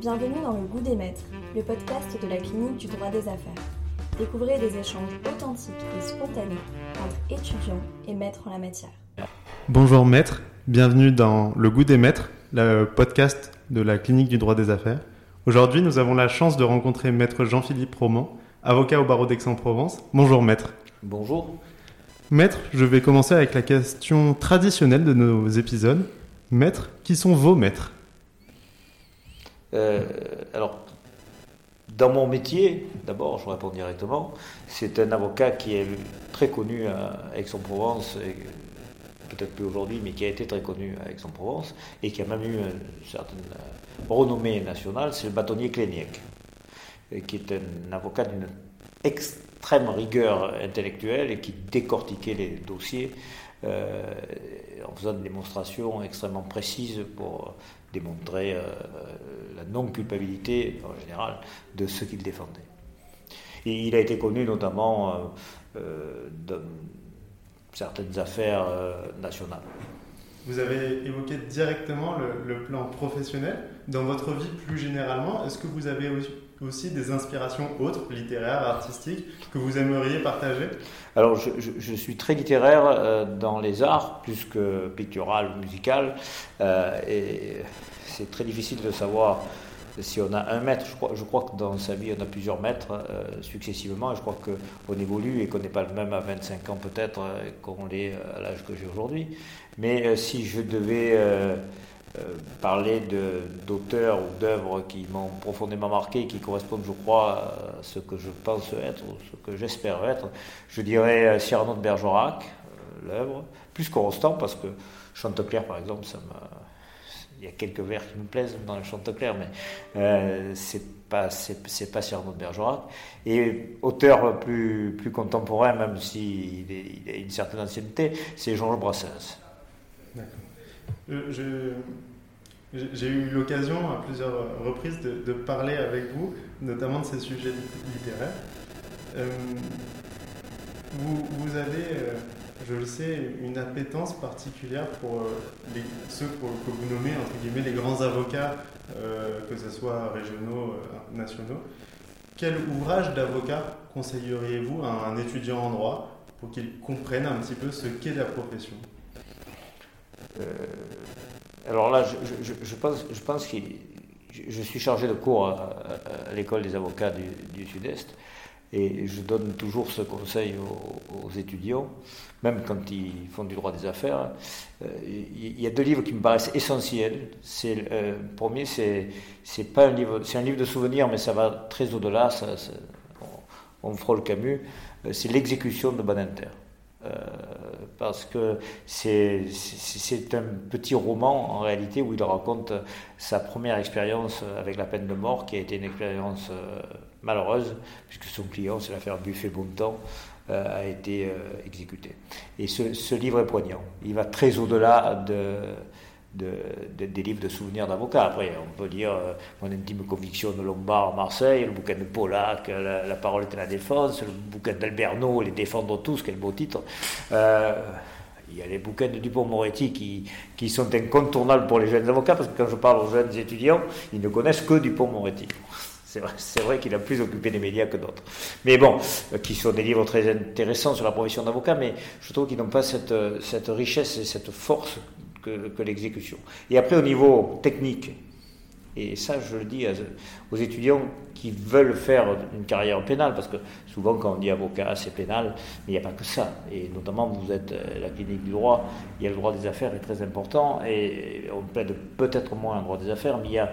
Bienvenue dans Le Goût des Maîtres, le podcast de la clinique du droit des affaires. Découvrez des échanges authentiques et spontanés entre étudiants et maîtres en la matière. Bonjour maître, bienvenue dans Le Goût des Maîtres, le podcast de la clinique du droit des affaires. Aujourd'hui, nous avons la chance de rencontrer maître Jean-Philippe Roman, avocat au barreau d'Aix-en-Provence. Bonjour maître. Bonjour. Maître, je vais commencer avec la question traditionnelle de nos épisodes. Maître, qui sont vos maîtres? Alors, dans mon métier, d'abord, je réponds directement, c'est un avocat qui est très connu à Aix-en-Provence, peut-être plus aujourd'hui, mais qui a été très connu à Aix-en-Provence et qui a même eu une certaine renommée nationale, c'est le bâtonnier Kléniec, qui est un avocat d'une extrême rigueur intellectuelle et qui décortiquait les dossiers euh, en faisant des démonstrations extrêmement précises pour démontrer euh, la non-culpabilité, en général, de ceux qu'il défendait. Et il a été connu notamment euh, dans certaines affaires nationales. Vous avez évoqué directement le, le, plan professionnel. Dans votre vie plus généralement, est-ce que vous avez aussi des inspirations autres, littéraires, artistiques, que vous aimeriez partager? Alors, je, suis très littéraire euh, dans les arts, plus que pictural ou musical, euh, et c'est très difficile de savoir si on a un maître, je crois, que dans sa vie on a plusieurs maîtres euh, successivement, je crois qu'on évolue et qu'on n'est pas le même à 25 ans peut-être qu'on l'est à l'âge que j'ai aujourd'hui. Mais si je devais parler d'auteurs ou d'œuvres qui m'ont profondément marqué, et qui correspondent, je crois, à ce que je pense être, ou ce que j'espère être. Je dirais euh, Cyrano de Bergerac, euh, l'œuvre, plus Corostan, parce que Chanteclair, par exemple, il y a quelques vers qui me plaisent dans le Chanteclair, mais euh, c'est pas c'est, pas Cyrano de Bergerac. Et auteur plus plus contemporain, même s'il il a une certaine ancienneté, c'est Georges Brassens. D'accord. J'ai eu l'occasion à plusieurs reprises de, parler avec vous, notamment de ces sujets littéraires. Euh, vous, avez, euh, je le sais, une appétence particulière pour euh, ceux que vous nommez, entre guillemets, les grands avocats, que ce soit régionaux, nationaux. Quel ouvrage d'avocat conseilleriez-vous à un étudiant en droit pour qu'il comprenne un petit peu ce qu'est la profession? Alors là, je, pense, je je suis chargé de cours à, l'école des avocats du, Sud-Est et je donne toujours ce conseil aux, étudiants, même quand ils font du droit des affaires. Euh, il y a deux livres qui me paraissent essentiels. Euh, le premier, c'est pas un livre, un livre de souvenirs, mais ça va très au-delà. on, on frôle Camus. Euh, c'est l'exécution de Banenter. Euh, parce que c'est un petit roman en réalité où il raconte sa première expérience avec la peine de mort qui a été une expérience euh, malheureuse puisque son client, c'est l'affaire Buffet-Bontemps, euh, a été exécuté. Et ce, ce, livre est poignant. Il va très au-delà de, de, des livres de souvenirs d'avocats. Après, on peut dire euh, Mon intime conviction de Lombard Marseille, le bouquin de Pollack, la, parole est à la défense, le bouquin d'Alberno, Les défendre tous, quel beau titre. Euh, il y a les bouquins de Dupont-Moretti qui, qui, sont incontournables pour les jeunes avocats, parce que quand je parle aux jeunes étudiants, ils ne connaissent que Dupont-Moretti. C'est vrai, vrai qu'il a plus occupé des médias que d'autres. Mais bon, euh, qui sont des livres très intéressants sur la profession d'avocat, mais je trouve qu'ils n'ont pas cette richesse et cette force que, l'exécution. Et après, au niveau technique, et ça, je le dis aux étudiants qui veulent faire une carrière pénale, parce que souvent, quand on dit avocat, c'est pénal, mais il n'y a pas que ça. Et notamment, vous êtes euh, la clinique du droit, il y a le droit des affaires est très important, et on plaide peut-être moins un droit des affaires, mais il y a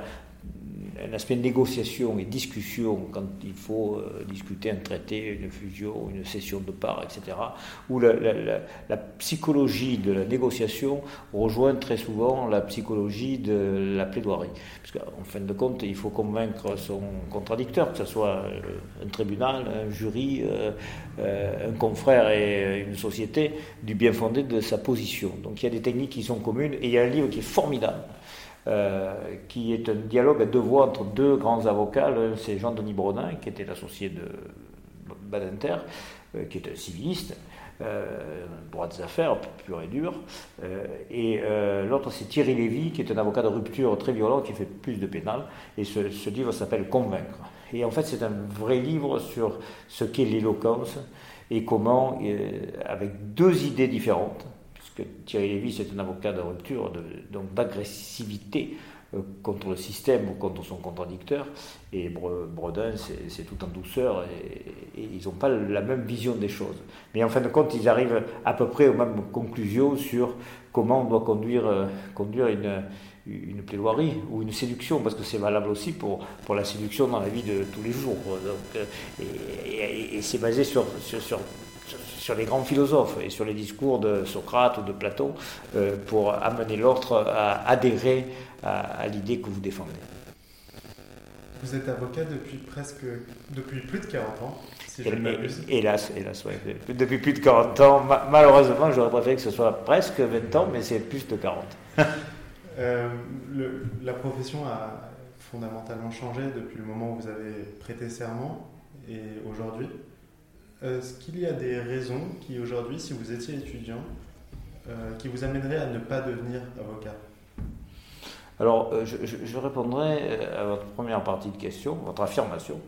un aspect de négociation et discussion quand il faut euh, discuter un traité, une fusion, une cession de parts, etc., où la, psychologie de la négociation rejoint très souvent la psychologie de la plaidoirie. Parce qu'en fin de compte, il faut convaincre son contradicteur, que ce soit euh, un tribunal, un jury, euh, un confrère et une société, du bien fondé de sa position. Donc il y a des techniques qui sont communes et il y a un livre qui est formidable euh, qui est un dialogue à deux voix entre deux grands avocats. L'un, c'est Jean-Denis Brodin, qui était l'associé de Badinter, euh, qui est un civiliste, droit des affaires pur et dur. et l'autre, c'est Thierry Lévy, qui est un avocat de rupture très violent, qui fait plus de pénal. Et ce, ce livre s'appelle Convaincre. Et en fait, c'est un vrai livre sur ce qu'est l'éloquence et comment, avec deux idées différentes, puisque Thierry Lévy, c'est un avocat de rupture, donc d'agressivité euh, contre le système ou contre son contradicteur, et Bredin, c'est tout en douceur, et, ils n'ont pas la même vision des choses. Mais en fin de compte, ils arrivent à peu près aux mêmes conclusions sur comment on doit conduire, euh, une, une plaidoirie ou une séduction, parce que c'est valable aussi pour, pour la séduction dans la vie de tous les jours. Euh, et, c'est basé sur, sur, les grands philosophes et sur les discours de Socrate ou de Platon euh, pour amener l'autre à adhérer à, l'idée que vous défendez. Vous êtes avocat depuis presque depuis plus de 40 ans, si je Hélas, hélas, Depuis plus de 40 ans, malheureusement, j'aurais préféré que ce soit presque 20 ans, mais c'est plus de 40. Euh, la profession a fondamentalement changé depuis le moment où vous avez prêté serment et aujourd'hui. Est-ce qu'il y a des raisons qui aujourd'hui, si vous étiez étudiant, euh, qui vous amèneraient à ne pas devenir avocat? Alors, euh, je, répondrai à votre première partie de question, votre affirmation.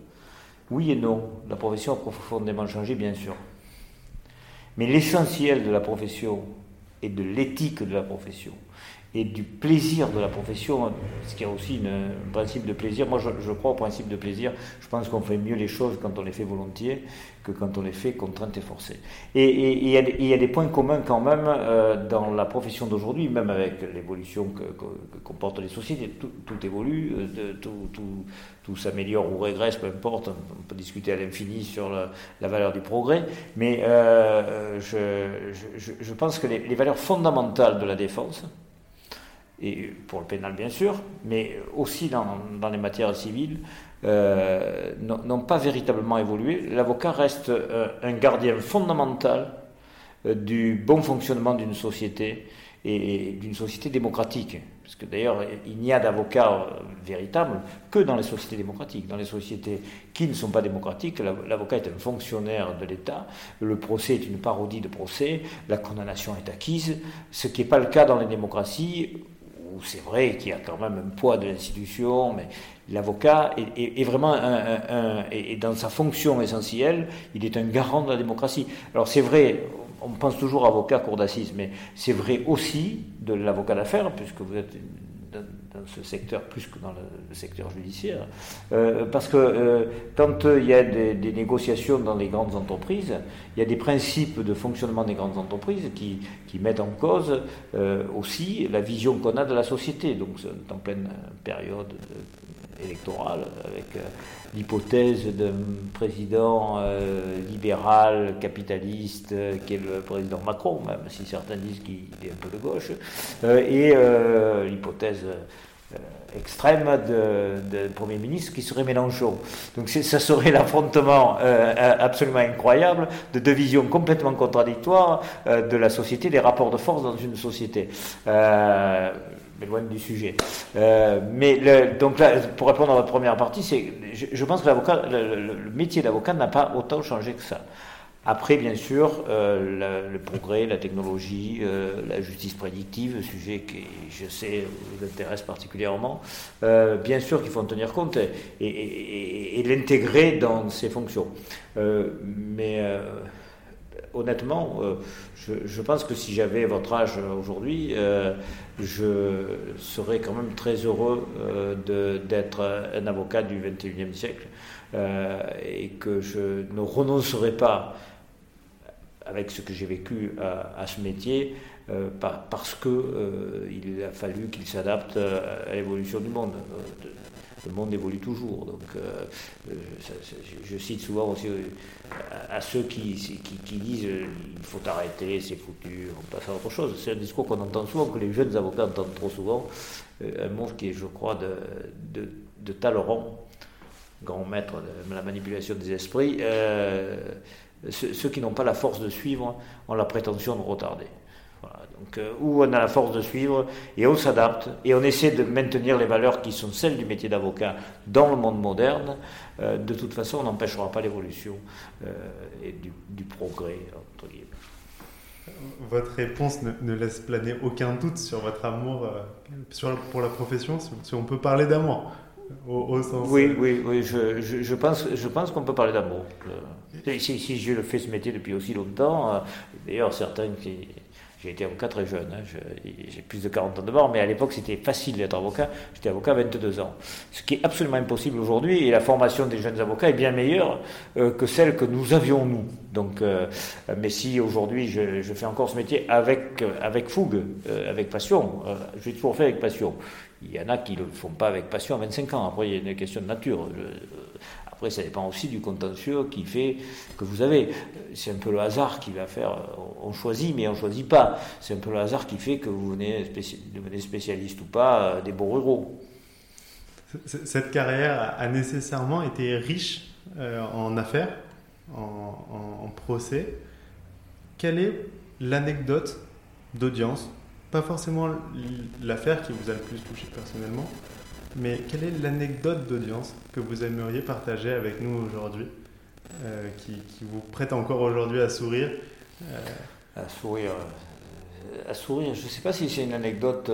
Oui et non, la profession a profondément changé, bien sûr. Mais l'essentiel de la profession et de l'éthique de la profession et du plaisir de la profession, ce qui a aussi un principe de plaisir. Moi, je, crois au principe de plaisir. Je pense qu'on fait mieux les choses quand on les fait volontiers que quand on les fait contraintes et forcées. Et il y, a des points communs quand même euh, dans la profession d'aujourd'hui, même avec l'évolution que, comportent les sociétés. Tout, évolue, euh, tout, s'améliore ou régresse, peu importe. On peut discuter à l'infini sur la, valeur du progrès. Mais euh, je, pense que les valeurs fondamentales de la défense, et pour le pénal bien sûr, mais aussi dans, les matières civiles, euh, n'ont pas véritablement évolué. L'avocat reste euh, un gardien fondamental euh, du bon fonctionnement d'une société et d'une société démocratique. Parce que d'ailleurs, il n'y a d'avocat véritable que dans les sociétés démocratiques. Dans les sociétés qui ne sont pas démocratiques, l'avocat est un fonctionnaire de l'État, le procès est une parodie de procès, la condamnation est acquise, ce qui n'est pas le cas dans les démocraties où c'est vrai qu'il y a quand même un poids de l'institution, mais l'avocat est, vraiment un, dans sa fonction essentielle, il est un garant de la démocratie. Alors c'est vrai, on pense toujours avocat cour d'assises, mais c'est vrai aussi de l'avocat d'affaires, puisque vous êtes dans ce secteur plus que dans le, secteur judiciaire. Euh, parce que euh, quand il y a des, négociations dans les grandes entreprises, il y a des principes de fonctionnement des grandes entreprises qui, qui mettent en cause euh, aussi la vision qu'on a de la société. Donc, en pleine période électorale, avec l'hypothèse d'un président libéral, capitaliste, qui est le président Macron, même si certains disent qu'il est un peu de gauche, et l'hypothèse euh, extrême de, Premier ministre qui serait Mélenchon. Donc ça serait l'affrontement euh, absolument incroyable de deux visions complètement contradictoires euh, de la société, des rapports de force dans une société. Loin du sujet. mais donc là, pour répondre à votre première partie, c'est, je, pense que l'avocat, le métier d'avocat n'a pas autant changé que ça. Après, bien sûr, euh, le progrès, la technologie, euh, la justice prédictive, sujet qui, je sais, vous intéresse particulièrement, euh, bien sûr qu'il faut en tenir compte et, l'intégrer dans ses fonctions. mais honnêtement, je, pense que si j'avais votre âge aujourd'hui, je serais quand même très heureux d'être un avocat du XXIe siècle et que je ne renoncerai pas avec ce que j'ai vécu à, ce métier, euh, parce qu'il euh, a fallu qu'il s'adapte à l'évolution du monde. Le monde évolue toujours. Donc, euh, je, cite souvent aussi à, ceux qui, disent il faut arrêter, c'est foutu, on passe à autre chose. C'est un discours qu'on entend souvent, que les jeunes avocats entendent trop souvent. un mot qui est, je crois, de, de, de Talleyrand, grand maître de la manipulation des esprits ceux, qui n'ont pas la force de suivre ont la prétention de retarder. Donc, euh, où on a la force de suivre et on s'adapte et on essaie de maintenir les valeurs qui sont celles du métier d'avocat dans le monde moderne, euh, de toute façon, on n'empêchera pas l'évolution euh, et du, du, progrès, entre guillemets. votre réponse ne, laisse planer aucun doute sur votre amour sur, pour la profession, si, on peut parler d'amour. Au, sens oui, oui, oui, je, je, pense, je pense qu'on peut parler d'amour. Si, si, je fais ce métier depuis aussi longtemps, d'ailleurs certains qui, j'ai été avocat très jeune, hein. j'ai plus de 40 ans de mort, mais à l'époque c'était facile d'être avocat. J'étais avocat à 22 ans. Ce qui est absolument impossible aujourd'hui, et la formation des jeunes avocats est bien meilleure euh, que celle que nous avions nous. Donc, euh, mais si aujourd'hui je, fais encore ce métier avec, avec fougue, euh, avec passion, je l'ai toujours fait avec passion. Il y en a qui ne le font pas avec passion à 25 ans. Après, il y a une question de nature. Après, ça dépend aussi du contentieux qui fait que vous avez. C'est un peu le hasard qui va faire. On choisit, mais on ne choisit pas. C'est un peu le hasard qui fait que vous venez devenez spécialiste ou pas euh, des beaux ruraux. Cette carrière a nécessairement été riche euh, en affaires, en, procès. Quelle est l'anecdote d'audience? Pas forcément l'affaire qui vous a le plus touché personnellement, mais quelle est l'anecdote d'audience que vous aimeriez partager avec nous aujourd'hui, euh, qui, vous prête encore aujourd'hui à sourire euh, À sourire. Euh, à sourire. Je ne sais pas si c'est une anecdote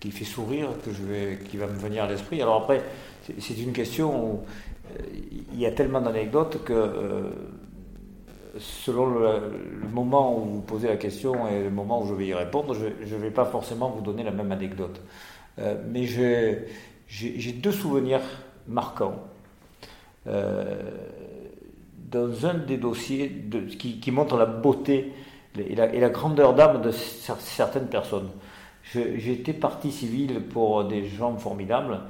qui fait sourire que je vais, qui va me venir à l'esprit. Alors après, c'est une question où il y a tellement d'anecdotes que selon le, moment où vous posez la question et le moment où je vais y répondre, je ne vais pas forcément vous donner la même anecdote. Euh, mais j'ai deux souvenirs marquants. Euh, dans un des dossiers qui, montre la beauté et la, grandeur d'âme de certaines personnes. Été partie civile pour des gens formidables,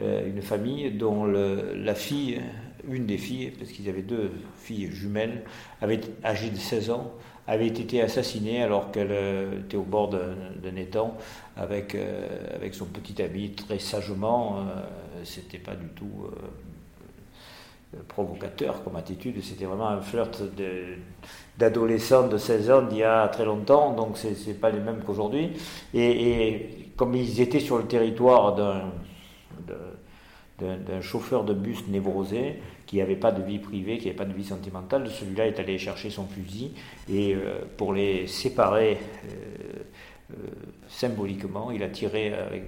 euh, une famille dont la fille, une des filles, parce qu'ils avaient deux filles jumelles, avait âgée de 16 ans, avait été assassinée alors qu'elle était au bord d'un étang avec, euh, avec son petit ami très sagement. Euh, c'était pas du tout euh, provocateur comme attitude, c'était vraiment un flirt d'adolescent de, 16 ans d'il y a très longtemps, donc c'est pas les mêmes qu'aujourd'hui. Et, comme ils étaient sur le territoire d'un chauffeur de bus névrosé qui n'avait pas de vie privée, qui n'avait pas de vie sentimentale, celui-là est allé chercher son fusil et pour les séparer symboliquement, il a tiré avec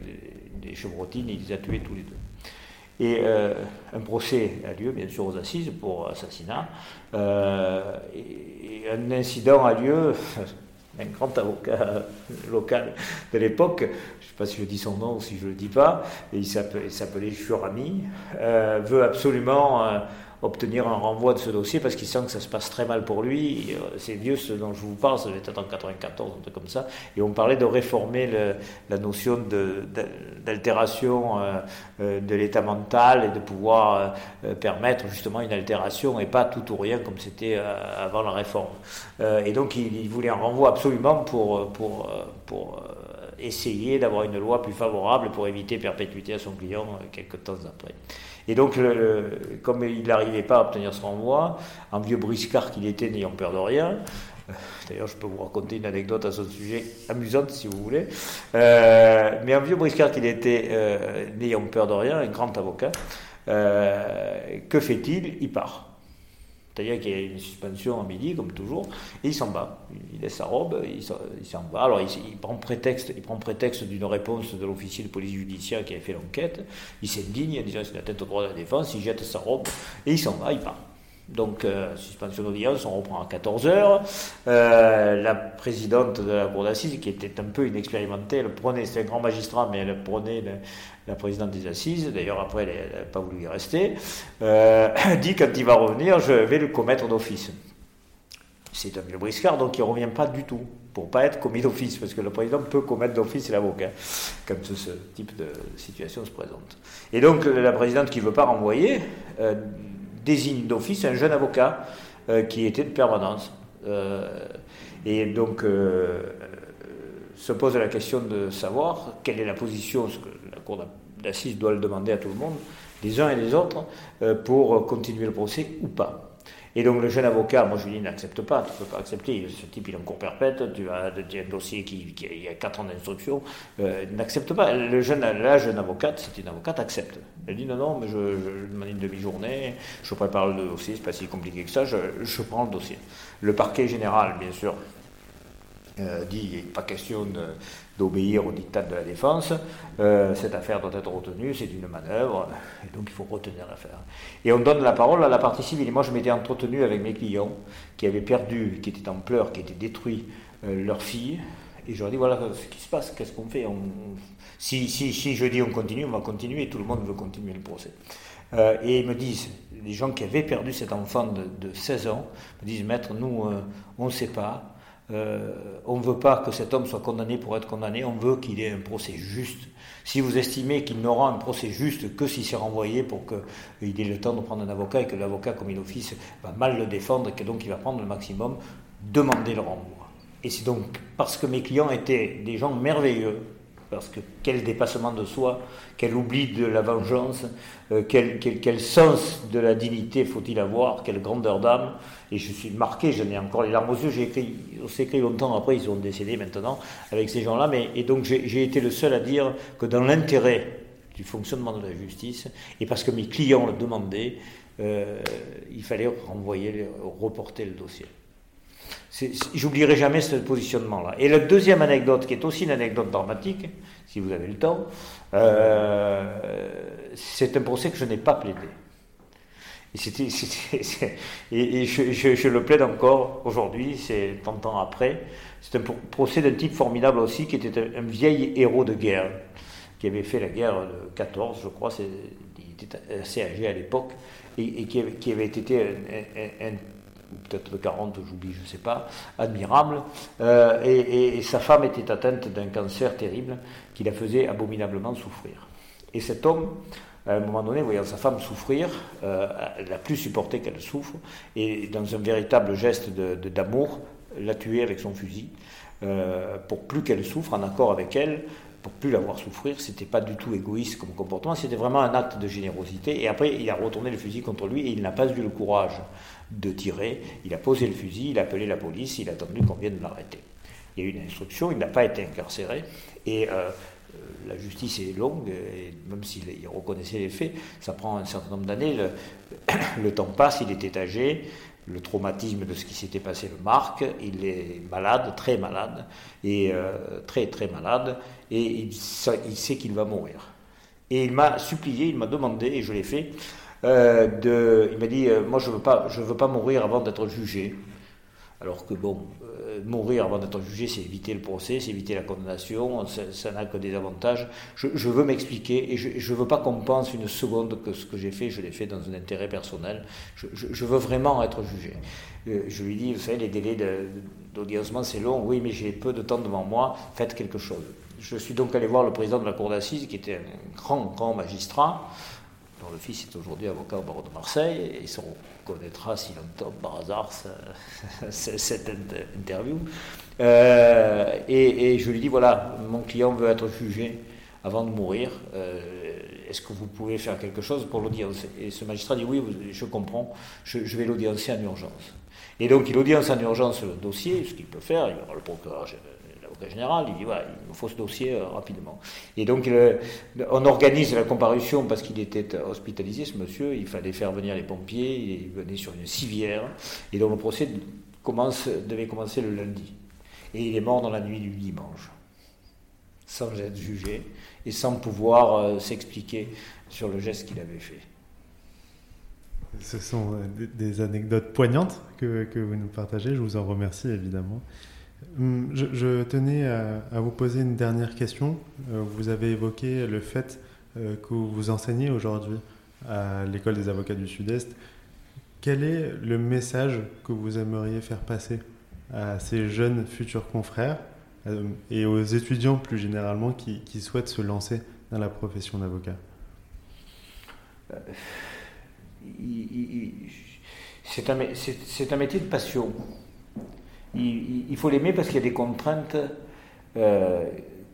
des chevrotines il les a tués tous les deux. Et euh, un procès a lieu, bien sûr, aux assises pour assassinat. Euh, et, un incident a lieu. Un grand avocat local de l'époque, je ne sais pas si je dis son nom ou si je ne le dis pas, il s'appelait Jurami, euh, veut absolument obtenir un renvoi de ce dossier parce qu'il sent que ça se passe très mal pour lui. Euh, c'est vieux ce dont je vous parle, ça devait être en 94, un truc comme ça. Et on parlait de réformer la notion d'altération euh, euh, de l'état mental et de pouvoir permettre justement une altération et pas tout ou rien comme c'était avant la réforme. et donc il, voulait un renvoi absolument pour, pour, pour essayer d'avoir une loi plus favorable pour éviter perpétuité à son client quelques temps après. Et donc, comme il n'arrivait pas à obtenir son renvoi, un vieux briscard qu'il était, n'ayant peur de rien, euh, D'ailleurs, je peux vous raconter une anecdote à ce sujet amusante si vous voulez. Euh, mais un vieux briscard qu'il était, euh, n'ayant peur de rien, un grand avocat, que fait-il? Il part. C'est-à-dire qu'il y a une suspension à midi, comme toujours, et il s'en va. Il laisse sa robe, il s'en va. Alors, il, prend prétexte, il prend prétexte d'une réponse de l'officier de police judiciaire qui avait fait l'enquête. Il s'indigne, en disant c'est la tête au droit de la défense, il jette sa robe, et il s'en va, il part. Donc, euh, suspension d'audience, on reprend à 14h. Euh, la présidente de la cour d'assises, qui était un peu inexpérimentée, elle prenait, c'était un grand magistrat, mais elle prenait la présidente des assises, d'ailleurs après elle n'a pas voulu y rester, euh, dit quand il va revenir, je vais le commettre d'office. C'est un vieux briscard, donc il ne revient pas du tout, pour pas être commis d'office, parce que le président peut commettre d'office l'avocat, quand ce, type de situation se présente. Et donc la présidente qui ne veut pas renvoyer, désigne d'office un jeune avocat euh, qui était de permanence. et donc se pose la question de savoir quelle est la position, ce que la Cour d'assises doit le demander à tout le monde, les uns et les autres, euh, pour continuer le procès ou pas. Et donc le jeune avocat, moi je lui dis n'accepte pas, tu ne peux pas accepter, ce type il est en cours perpète, tu as, un dossier qui, qui y a 4 ans d'instruction, euh, n'accepte pas. Le jeune, la jeune avocate, c'est une avocate, accepte. Elle dit non, non, mais je, je demande une demi-journée, je prépare le dossier, c'est pas si compliqué que ça, je prends le dossier. Le parquet général, bien sûr, euh, dit il n'est pas question d'obéir au dictat de la défense, euh, cette affaire doit être retenue, c'est une manœuvre, et donc il faut retenir l'affaire. Et on donne la parole à la partie civile. Moi, je m'étais entretenu avec mes clients qui avaient perdu, qui étaient en pleurs, qui étaient détruits euh, leur fille, et je leur dis voilà ce qui se passe, qu'est-ce qu'on fait? Si, je dis on continue, on va continuer, tout le monde veut continuer le procès. et ils me disent, les gens qui avaient perdu cet enfant de, de 16 ans, me disent maître, nous, on ne sait pas, euh, on ne veut pas que cet homme soit condamné pour être condamné, on veut qu'il ait un procès juste. Si vous estimez qu'il n'aura un procès juste que s'il s'est renvoyé pour qu'il ait le temps de prendre un avocat et que l'avocat, comme il office, va mal le défendre et que donc il va prendre le maximum, demandez le renvoi. Et c'est donc parce que mes clients étaient des gens merveilleux, parce que quel dépassement de soi, quel oubli de la vengeance, euh, quel, sens de la dignité faut-il avoir, quelle grandeur d'âme. Et je suis marqué, j'en ai encore les larmes aux yeux, j'ai écrit, on s'est écrit longtemps après, ils sont décédés maintenant, avec ces gens-là, mais et donc j'ai été le seul à dire que dans l'intérêt du fonctionnement de la justice, et parce que mes clients le demandaient, euh, il fallait renvoyer, reporter le dossier. J'oublierai jamais ce positionnement-là. Et la deuxième anecdote, qui est aussi une anecdote dramatique, si vous avez le temps, euh, c'est un procès que je n'ai pas plaidé. Et, je, le plaide encore aujourd'hui, c'est 30 ans après. C'est un procès d'un type formidable aussi, qui était un, vieil héros de guerre, qui avait fait la guerre de 14, je crois, il était assez âgé à l'époque, et, qui, avait, été un peut-être de 40, j'oublie, je ne sais pas, admirable. Euh, et, sa femme était atteinte d'un cancer terrible qui la faisait abominablement souffrir. Et cet homme, à un moment donné, voyant sa femme souffrir, euh, n'a plus supporté qu'elle souffre, et dans un véritable geste d'amour, l'a tuée avec son fusil, euh, pour plus qu'elle souffre, en accord avec elle, pour plus la voir souffrir. C'était pas du tout égoïste comme comportement, c'était vraiment un acte de générosité. Et après, il a retourné le fusil contre lui et il n'a pas eu le courage de tirer. Il a posé le fusil, il a appelé la police, il a attendu qu'on vienne l'arrêter. Il y a eu une instruction, il n'a pas été incarcéré. Et euh, euh, la justice est longue, et même s'il reconnaissait les faits, ça prend un certain nombre d'années. Le, temps passe, il était âgé, le traumatisme de ce qui s'était passé le marque, il est malade, très malade, et euh, très très malade, et il, sait qu'il va mourir. Et il m'a supplié, il m'a demandé, et je l'ai fait, euh, il m'a dit, euh, moi je veux pas, je veux pas mourir avant d'être jugé. Alors que bon, mourir avant d'être jugé, c'est éviter le procès, c'est éviter la condamnation, ça n'a que des avantages. Je, veux m'expliquer et je ne veux pas qu'on pense une seconde que ce que j'ai fait, je l'ai fait dans un intérêt personnel. Je, veux vraiment être jugé. je lui dis, vous savez, les délais d'audiencement, c'est long. Oui, mais j'ai peu de temps devant moi, faites quelque chose. Je suis donc allé voir le président de la cour d'assises, qui était un grand, grand magistrat le fils est aujourd'hui avocat au barreau de Marseille, et on connaîtra s'il entend par hasard cette interview. Euh, et, je lui dis voilà, mon client veut être jugé avant de mourir. Euh, est-ce que vous pouvez faire quelque chose pour l'audience? Et ce magistrat dit oui, je comprends, je, vais l'audiencer en urgence. Et donc il audience en urgence le dossier, ce qu'il peut faire, il y aura le procureur général, il dit voilà, il faut ce dossier euh, rapidement. Et donc on organise la comparution parce qu'il était hospitalisé, ce monsieur, il fallait faire venir les pompiers, il venait sur une civière, et donc le procès commence, devait commencer le lundi. Et il est mort dans la nuit du dimanche, sans être jugé et sans pouvoir euh, s'expliquer sur le geste qu'il avait fait. Ce sont euh, des anecdotes poignantes que, que, vous nous partagez. Je vous en remercie évidemment. Hum, je, tenais à, vous poser une dernière question. Euh, vous avez évoqué le fait euh, que vous enseignez aujourd'hui à l'école des avocats du Sud-Est. Quel est le message que vous aimeriez faire passer à ces jeunes futurs confrères euh, et aux étudiants plus généralement qui, souhaitent se lancer dans la profession d'avocat? C'est un, un métier de passion il, faut l'aimer parce qu'il y a des contraintes euh,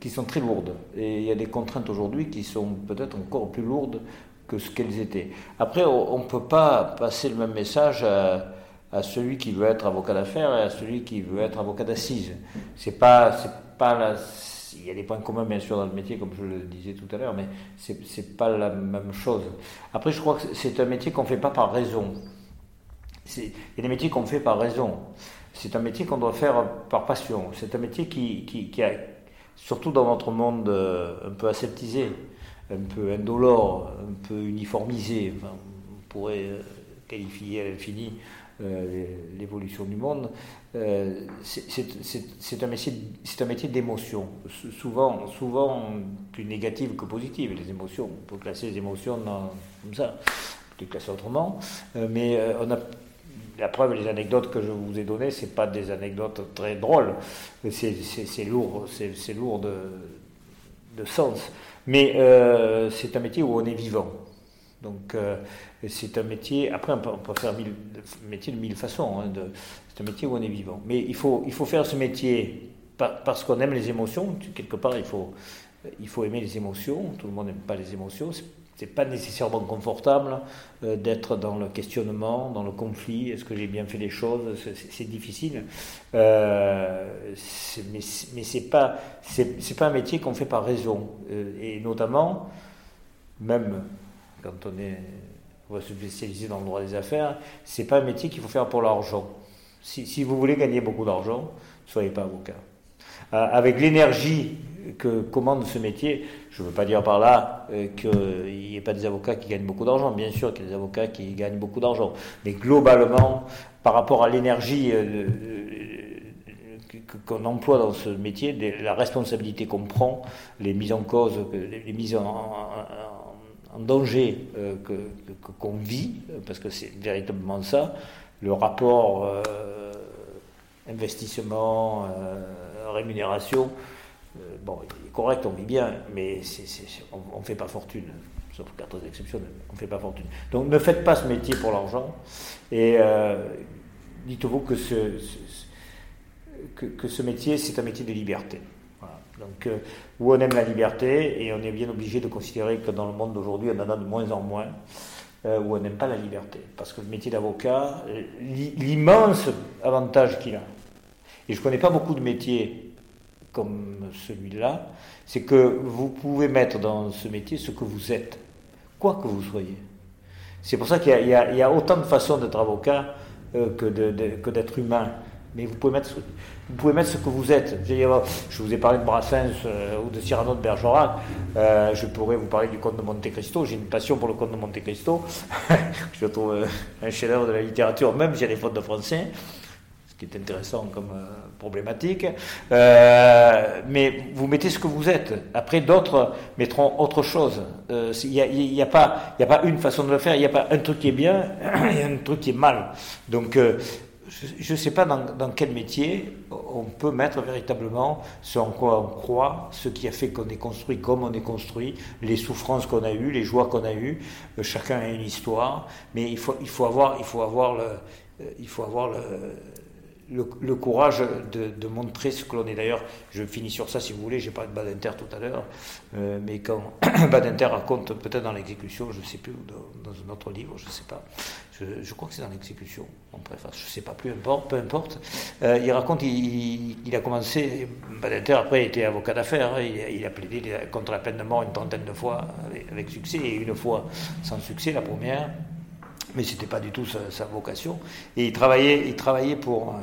qui sont très lourdes. Et il y a des contraintes aujourd'hui qui sont peut-être encore plus lourdes que ce qu'elles étaient. Après, on ne peut pas passer le même message à, celui qui veut être avocat d'affaires et à celui qui veut être avocat d'assises. C'est pas, c'est pas la, il y a des points communs bien sûr dans le métier, comme je le disais tout à l'heure, mais c'est, c'est pas la même chose. Après, je crois que c'est un métier qu'on fait pas par raison. Il y a des métiers qu'on fait par raison. C'est un métier qu'on doit faire par passion. C'est un métier qui, a, surtout dans notre monde euh, un peu aseptisé, un peu indolore, un peu uniformisé, on pourrait euh, qualifier à l'infini euh, l'évolution du monde, c'est un métier, métier d'émotion, souvent, souvent plus négative que positive. Les émotions, on peut classer les émotions comme ça, on peut les classer autrement, mais on a la preuve, les anecdotes que je vous ai données, c'est pas des anecdotes très drôles, c'est lourd, c'est lourd de, de, sens. Mais euh, c'est un métier où on est vivant. Donc euh, c'est un métier. Après, on peut, faire mille, métier de mille façons. Hein, c'est un métier où on est vivant. Mais il faut, il faut faire ce métier parce qu'on aime les émotions. Quelque part, il faut, il faut aimer les émotions. Tout le monde n'aime pas les émotions c'est pas nécessairement confortable euh, d'être dans le questionnement, dans le conflit. Est-ce que j'ai bien fait les choses C'est difficile, euh, mais, mais c'est pas un métier qu'on fait par raison. Euh, et notamment, même quand on est on va se spécialiser dans le droit des affaires, c'est pas un métier qu'il faut faire pour l'argent. Si, si, vous voulez gagner beaucoup d'argent, soyez pas avocat. avec l'énergie que commande ce métier, je ne veux pas dire par là euh, qu'il n'y ait pas des avocats qui gagnent beaucoup d'argent. Bien sûr qu'il y a des avocats qui gagnent beaucoup d'argent. Mais globalement, par rapport à l'énergie euh, euh, qu'on emploie dans ce métier, la responsabilité qu'on prend, les mises en cause, les mises en, danger qu'on vit, parce que c'est véritablement ça, le rapport investissement, rémunération, euh, bon, il est correct, on vit bien, mais on ne fait pas fortune, sauf cas très exceptionnels, on ne fait pas fortune. Donc ne faites pas ce métier pour l'argent, et euh, dites-vous que ce, que, ce métier, c'est un métier de liberté. Donc, euh, où on aime la liberté, et on est bien obligé de considérer que dans le monde d'aujourd'hui, on en a de moins en moins, où on n'aime pas la liberté. Parce que le métier d'avocat, l'immense avantage qu'il a, et je ne connais pas beaucoup de métiers comme celui-là, c'est que vous pouvez mettre dans ce métier ce que vous êtes, quoi que vous soyez. C'est pour ça qu'il y, a autant de façons d'être avocat euh, que d'être humain. Mais vous pouvez, mettre, vous pouvez mettre ce que vous êtes. Je vous ai parlé de Brassens euh, ou de Cyrano de Bergerac. Euh, je pourrais vous parler du comte de Monte Cristo. J'ai une passion pour le comte de Monte Cristo. je trouve un chef-d'œuvre de la littérature, même si j'ai des fautes de français qui est intéressant comme euh, problématique. Euh, mais vous mettez ce que vous êtes. Après, d'autres mettront autre chose. Il n'y a, y a, pas, a pas une façon de le faire. Il n'y a pas un truc qui est bien et un truc qui est mal. Donc, euh, je ne sais pas dans, dans, quel métier on peut mettre véritablement ce en quoi on croit, ce qui a fait qu'on est construit comme on est construit, les souffrances qu'on a eues, les joies qu'on a eues. chacun a une histoire, mais il faut, il faut avoir, il faut avoir le, il faut avoir le, le, courage de, montrer ce que l'on est. D'ailleurs, je finis sur ça si vous voulez, j'ai parlé de Badinter tout à l'heure, euh, mais quand Badinter raconte, peut-être dans l'exécution, je ne sais plus, dans, un autre livre, je ne sais pas, je, crois que c'est dans l'exécution, en préface, je ne sais pas, plus peu importe, euh, il raconte, il, a commencé, Badinter après était avocat d'affaires, hein, il, a plaidé contre la peine de mort une trentaine de fois avec succès, et une fois sans succès, la première mais ce n'était pas du tout sa, vocation. Et il travaillait, il travaillait pour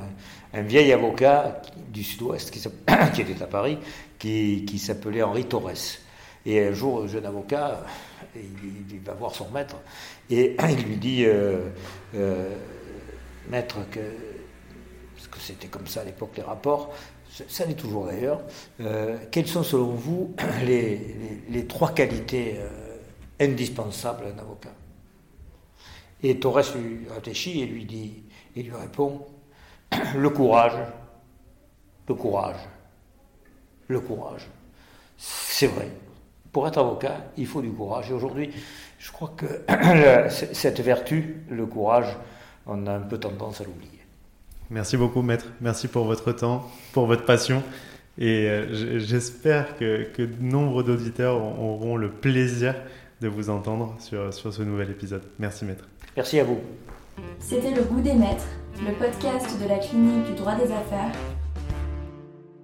un, vieil avocat du sud-ouest qui, était à Paris, qui, s'appelait Henri Torres. Et un jour, un jeune avocat, il, va voir son maître et il lui dit euh, euh, Maître, parce que c'était comme ça à l'époque les rapports, ça l'est toujours d'ailleurs, euh, quelles sont selon vous les, les, les trois qualités indispensables d'un avocat? Et Torres lui réfléchit et lui dit, il lui répond, le courage, le courage, le courage. C'est vrai. Pour être avocat, il faut du courage. Et aujourd'hui, je crois que cette vertu, le courage, on a un peu tendance à l'oublier. Merci beaucoup, maître. Merci pour votre temps, pour votre passion. Et euh, j'espère que, que nombre d'auditeurs auront le plaisir de vous entendre sur, sur ce nouvel épisode. Merci, maître. Merci à vous. C'était Le Goût des Maîtres, le podcast de la clinique du droit des affaires